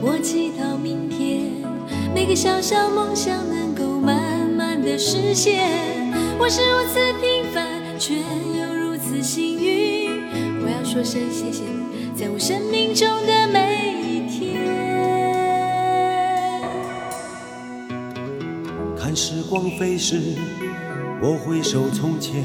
我祈祷明天每个小小梦想能够慢慢的实现。我是如此平凡，却又如此幸运。我要说声谢谢你，在我生命中的每一天。看时光飞逝，我回首从前，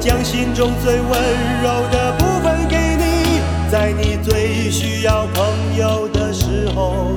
将心中最温柔的部分给你，在你最需要朋友的时候。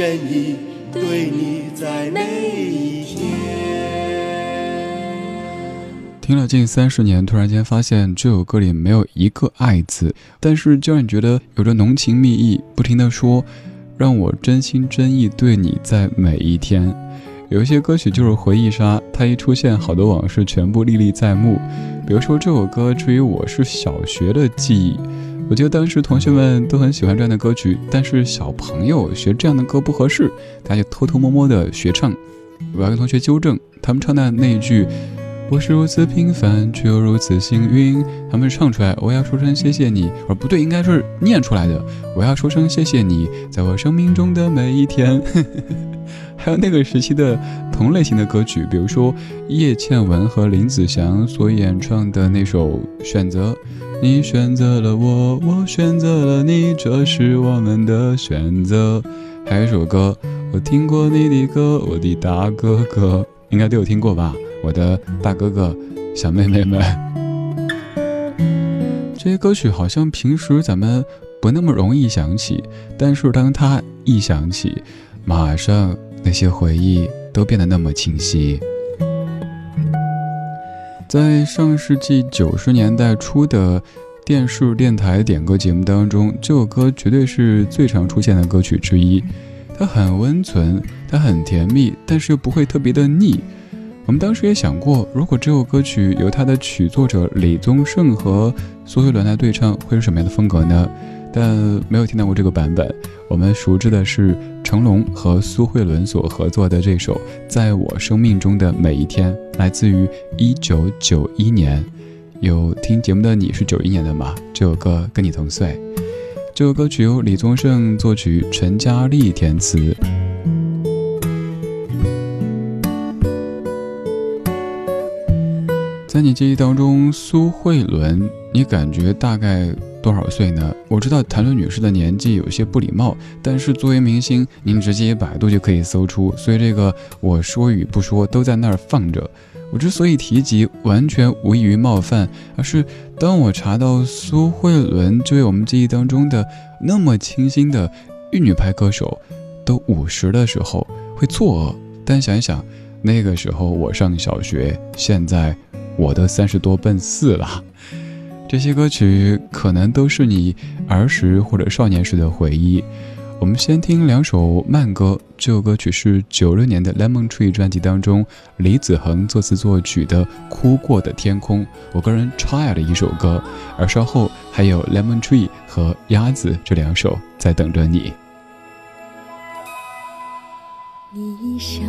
心真意对你在每一天。听了近三十年，突然间发现这首歌里没有一个“爱”字，但是就让你觉得有着浓情蜜意，不停的说，让我真心真意对你在每一天。有一些歌曲就是回忆杀，它一出现，好多往事全部历历在目。比如说这首歌，至于我是小学的记忆，我觉得当时同学们都很喜欢这样的歌曲，但是小朋友学这样的歌不合适，大家就偷偷摸摸的学唱。我要跟同学纠正，他们唱的那一句。我是如此平凡，却又如此幸运。他们唱出来，我要说声谢谢你，而不对，应该是念出来的。我要说声谢谢你，在我生命中的每一天。还有那个时期的同类型的歌曲，比如说叶倩文和林子祥所演唱的那首《选择》，你选择了我，我选择了你，这是我们的选择。还有一首歌，我听过你的歌，我的大哥哥，应该都有听过吧？我的大哥哥、小妹妹们，这些歌曲好像平时咱们不那么容易想起，但是当他一想起，马上那些回忆都变得那么清晰。在上世纪九十年代初的电视、电台点歌节目当中，这首歌绝对是最常出现的歌曲之一。它很温存，它很甜蜜，但是又不会特别的腻。我们当时也想过，如果这首歌曲由它的曲作者李宗盛和苏慧伦来对唱，会是什么样的风格呢？但没有听到过这个版本。我们熟知的是成龙和苏慧伦所合作的这首《在我生命中的每一天》，来自于一九九一年。有听节目的你是九一年的吗？这首歌跟你同岁。这首歌曲由李宗盛作曲，陈嘉丽填词。记忆当中，苏慧伦，你感觉大概多少岁呢？我知道谭论女士的年纪有些不礼貌，但是作为明星，您直接百度就可以搜出，所以这个我说与不说都在那儿放着。我之所以提及，完全无异于冒犯，而是当我查到苏慧伦这位我们记忆当中的那么清新的玉女派歌手都五十的时候，会错愕。但想一想，那个时候我上小学，现在。我都三十多奔四了，这些歌曲可能都是你儿时或者少年时的回忆。我们先听两首慢歌，这首歌曲是九六年的《Lemon Tree》专辑当中李子恒作词作曲的《哭过的天空》，我个人超爱的一首歌。而稍后还有《Lemon Tree》和《鸭子》这两首在等着你。你想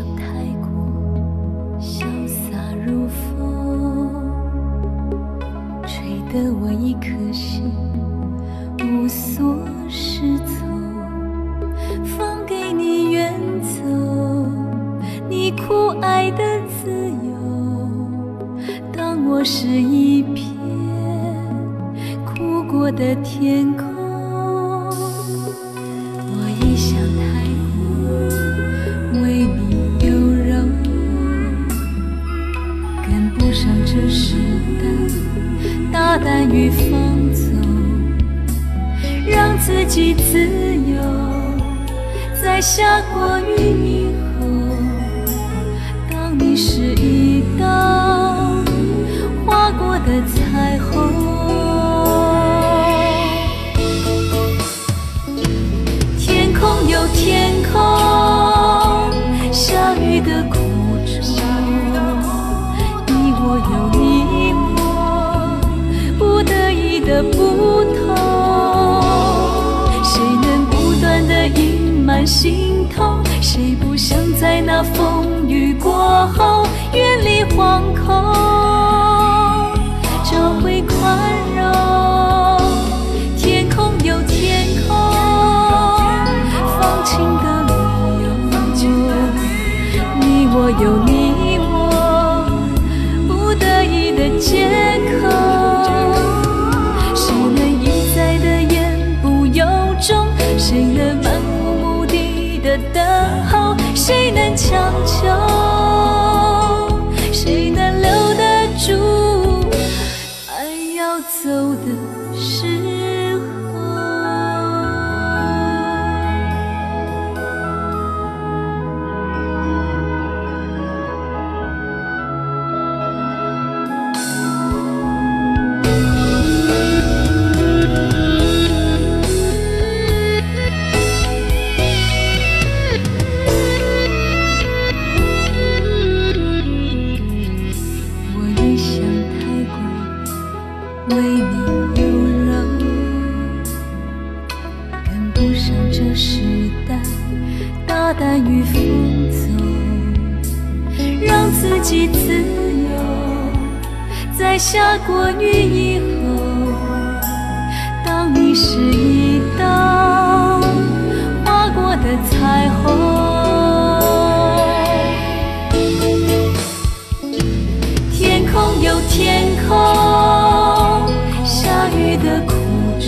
难于放纵，让自己自由。在下过雨以后，在那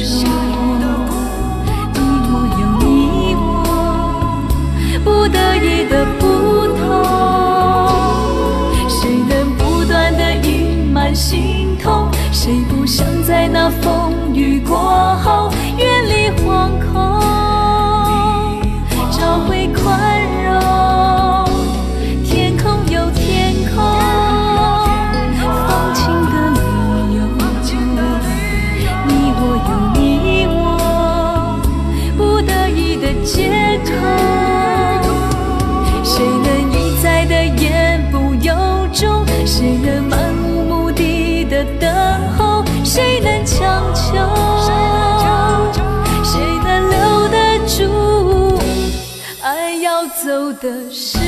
衷，你我有你我，不得已的不同。谁能不断的隐瞒心痛？谁不想在那风雨过后的时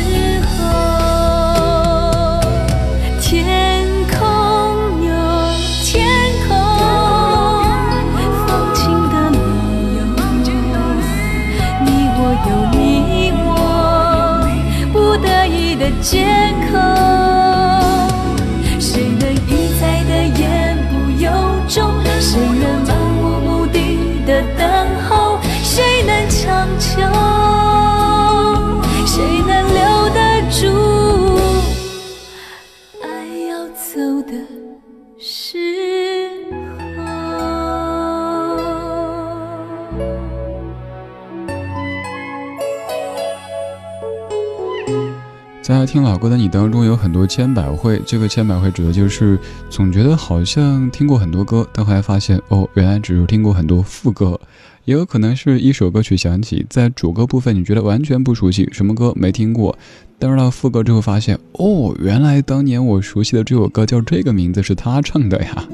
在听老歌的你当中，有很多千百惠。这个千百惠指的就是总觉得好像听过很多歌，但后来发现哦，原来只是听过很多副歌。也有可能是一首歌曲响起，在主歌部分你觉得完全不熟悉，什么歌没听过，但是到副歌之后发现哦，原来当年我熟悉的这首歌叫这个名字是他唱的呀。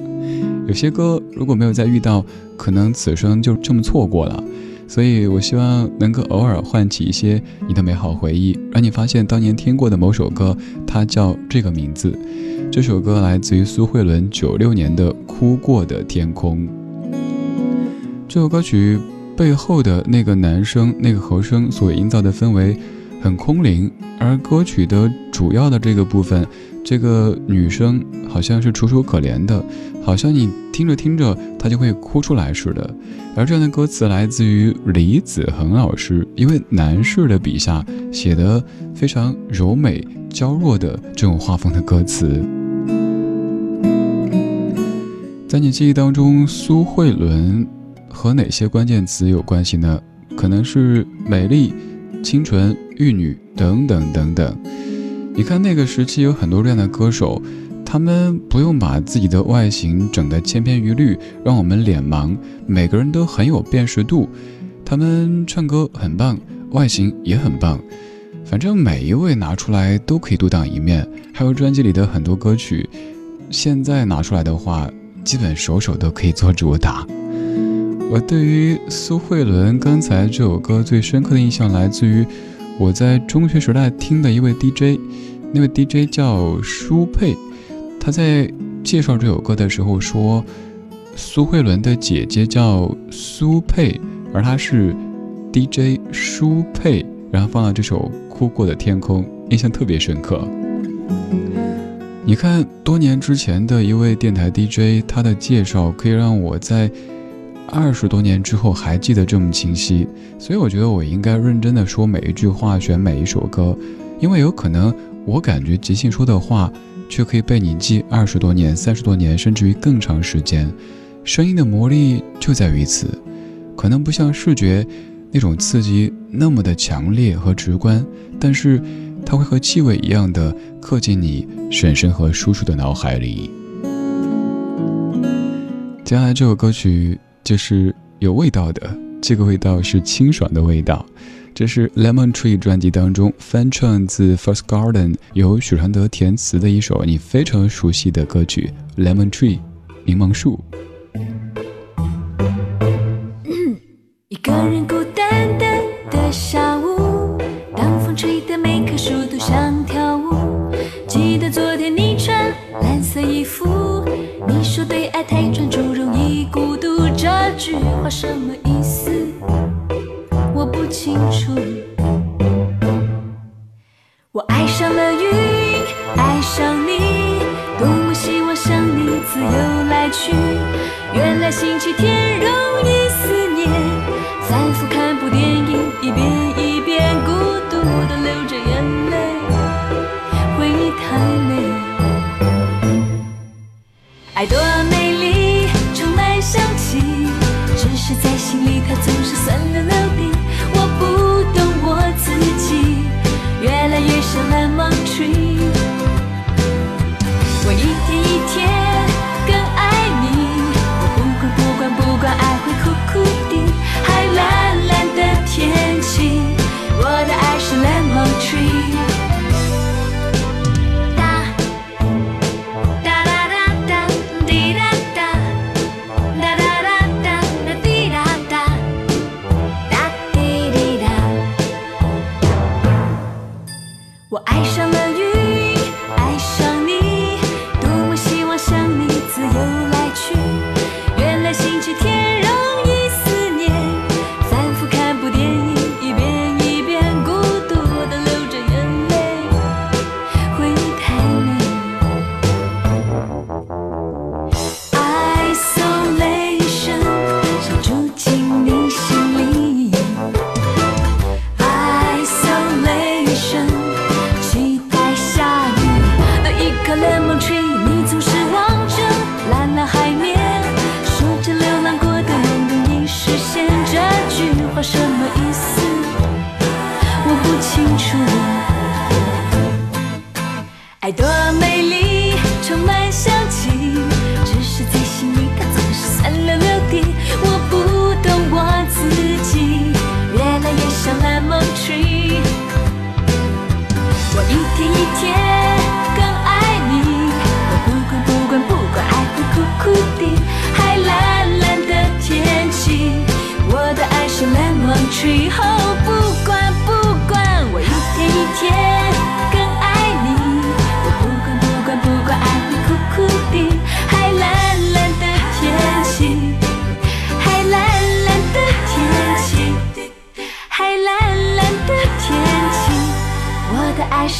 有些歌如果没有再遇到，可能此生就这么错过了。所以，我希望能够偶尔唤起一些你的美好回忆，让你发现当年听过的某首歌，它叫这个名字。这首歌来自于苏慧伦九六年的《哭过的天空》。这首歌曲背后的那个男生、那个和声所营造的氛围很空灵，而歌曲的主要的这个部分，这个女生好像是楚楚可怜的，好像你听着听着他就会哭出来似的。而这样的歌词来自于李子恒老师，一位男士的笔下写的非常柔美娇弱的这种画风的歌词。在你记忆当中，苏慧伦和哪些关键词有关系呢？可能是美丽、清纯、玉女等等等等。你看那个时期有很多这样的歌手，他们不用把自己的外形整得千篇一律，让我们脸盲。每个人都很有辨识度，他们唱歌很棒，外形也很棒。反正每一位拿出来都可以独当一面。还有专辑里的很多歌曲，现在拿出来的话，基本首首都可以做主打。我对于苏慧伦刚才这首歌最深刻的印象来自于我在中学时代听的一位 DJ，那位 DJ 叫舒佩，他在介绍这首歌的时候说，苏慧伦的姐姐叫苏佩，而她是 DJ 舒佩，然后放了这首《哭过的天空》，印象特别深刻。你看，多年之前的一位电台 DJ，他的介绍可以让我在二十多年之后还记得这么清晰，所以我觉得我应该认真的说每一句话，选每一首歌，因为有可能我感觉即兴说的话，却可以被你记二十多年、三十多年，甚至于更长时间。声音的魔力就在于此，可能不像视觉那种刺激那么的强烈和直观，但是。它会和气味一样的刻进你婶婶和叔叔的脑海里。接下来这首歌曲就是有味道的，这个味道是清爽的味道。这是 Lemon Tree 专辑当中翻唱自 First Garden 由许常德填词的一首你非常熟悉的歌曲 Lemon Tree 柠檬树。一个人孤单单的下午，当风吹得每棵树都想跳舞。记得昨天你穿蓝色衣服，你说对爱太专注容易孤独，这句话什么？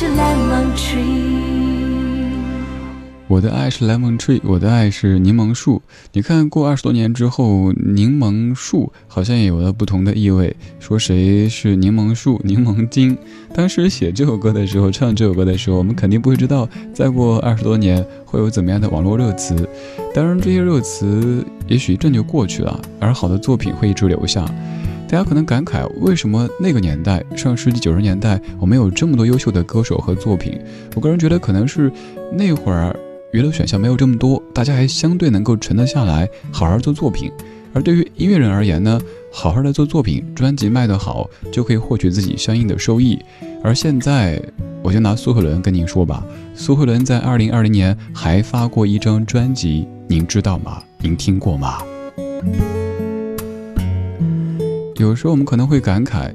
是 lemon tree。我的爱是 lemon tree，我的爱是柠檬树。你看过二十多年之后，柠檬树好像也有了不同的意味。说谁是柠檬树、柠檬精？当时写这首歌的时候，唱这首歌的时候，我们肯定不会知道，再过二十多年会有怎么样的网络热词。当然，这些热词也许一阵就过去了，而好的作品会一直留下。大家可能感慨，为什么那个年代，上世纪九十年代，我们有这么多优秀的歌手和作品？我个人觉得，可能是那会儿。娱乐选项没有这么多，大家还相对能够沉得下来，好好做作品。而对于音乐人而言呢，好好的做作品，专辑卖得好，就可以获取自己相应的收益。而现在，我就拿苏慧伦跟您说吧，苏慧伦在二零二零年还发过一张专辑，您知道吗？您听过吗？有时候我们可能会感慨，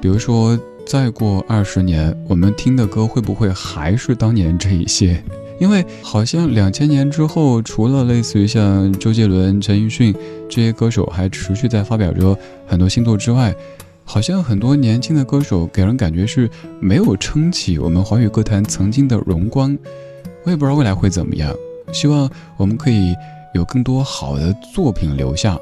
比如说再过二十年，我们听的歌会不会还是当年这一些？因为好像两千年之后，除了类似于像周杰伦、陈奕迅这些歌手还持续在发表着很多新作之外，好像很多年轻的歌手给人感觉是没有撑起我们华语歌坛曾经的荣光。我也不知道未来会怎么样，希望我们可以有更多好的作品留下。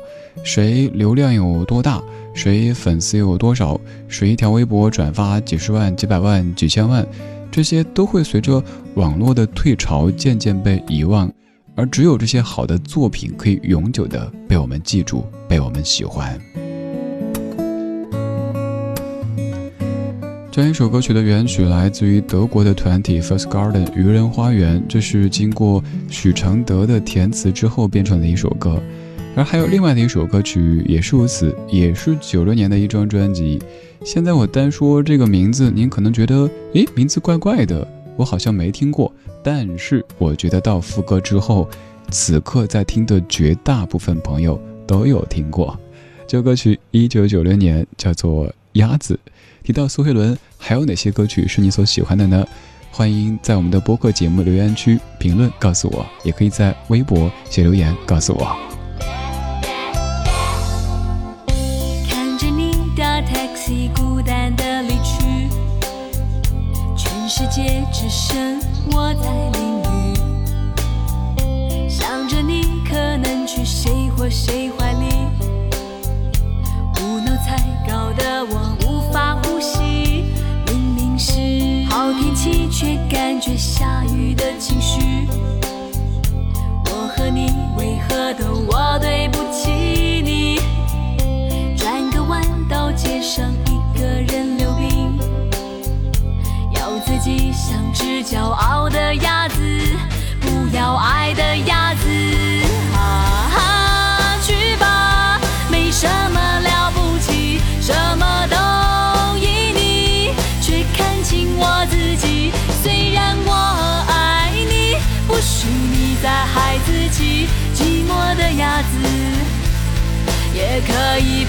谁流量有多大，谁粉丝有多少，谁一条微博转发几十万、几百万、几千万。这些都会随着网络的退潮渐渐被遗忘，而只有这些好的作品可以永久的被我们记住，被我们喜欢。这样一首歌曲的原曲来自于德国的团体 First Garden 愚人花园，这是经过许常德的填词之后变成的一首歌。而还有另外的一首歌曲也是如此，也是九六年的一张专辑。现在我单说这个名字，您可能觉得，诶，名字怪怪的，我好像没听过。但是我觉得到副歌之后，此刻在听的绝大部分朋友都有听过。这首歌曲一九九六年叫做《鸭子》。提到苏慧伦，还有哪些歌曲是你所喜欢的呢？欢迎在我们的播客节目留言区评论告诉我，也可以在微博写留言告诉我。看着你搭 taxi 孤单的离去，全世界只剩我在淋雨，想着你可能去谁或谁怀里，胡闹才搞得我无法呼吸。明明是好天气，却感觉下雨的情绪。我和你为何都我对不起像只骄傲的鸭子，不要爱的鸭子。啊哈，去吧，没什么了不起，什么都依你，却看清我自己。虽然我爱你，不许你再害自己，寂寞的鸭子也可以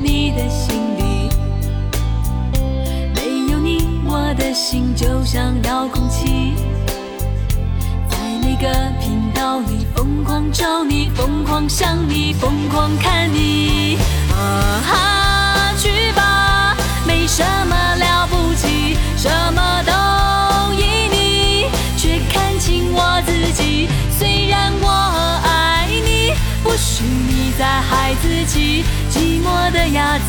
你的心里。没有你，我的心就像遥控器，在每个频道里疯狂找你，疯狂想你，疯狂看你。啊哈，去吧，没什么了不起，什寂寞的鸭子。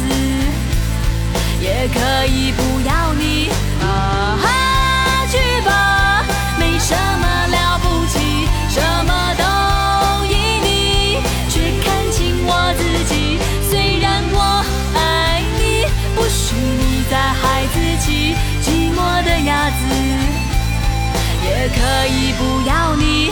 也可以不要你啊哈，去吧，没什么了不起，什么都依你，却看清我自己。虽然我爱你，不许你再害自己，寂寞的鸭子也可以不要你。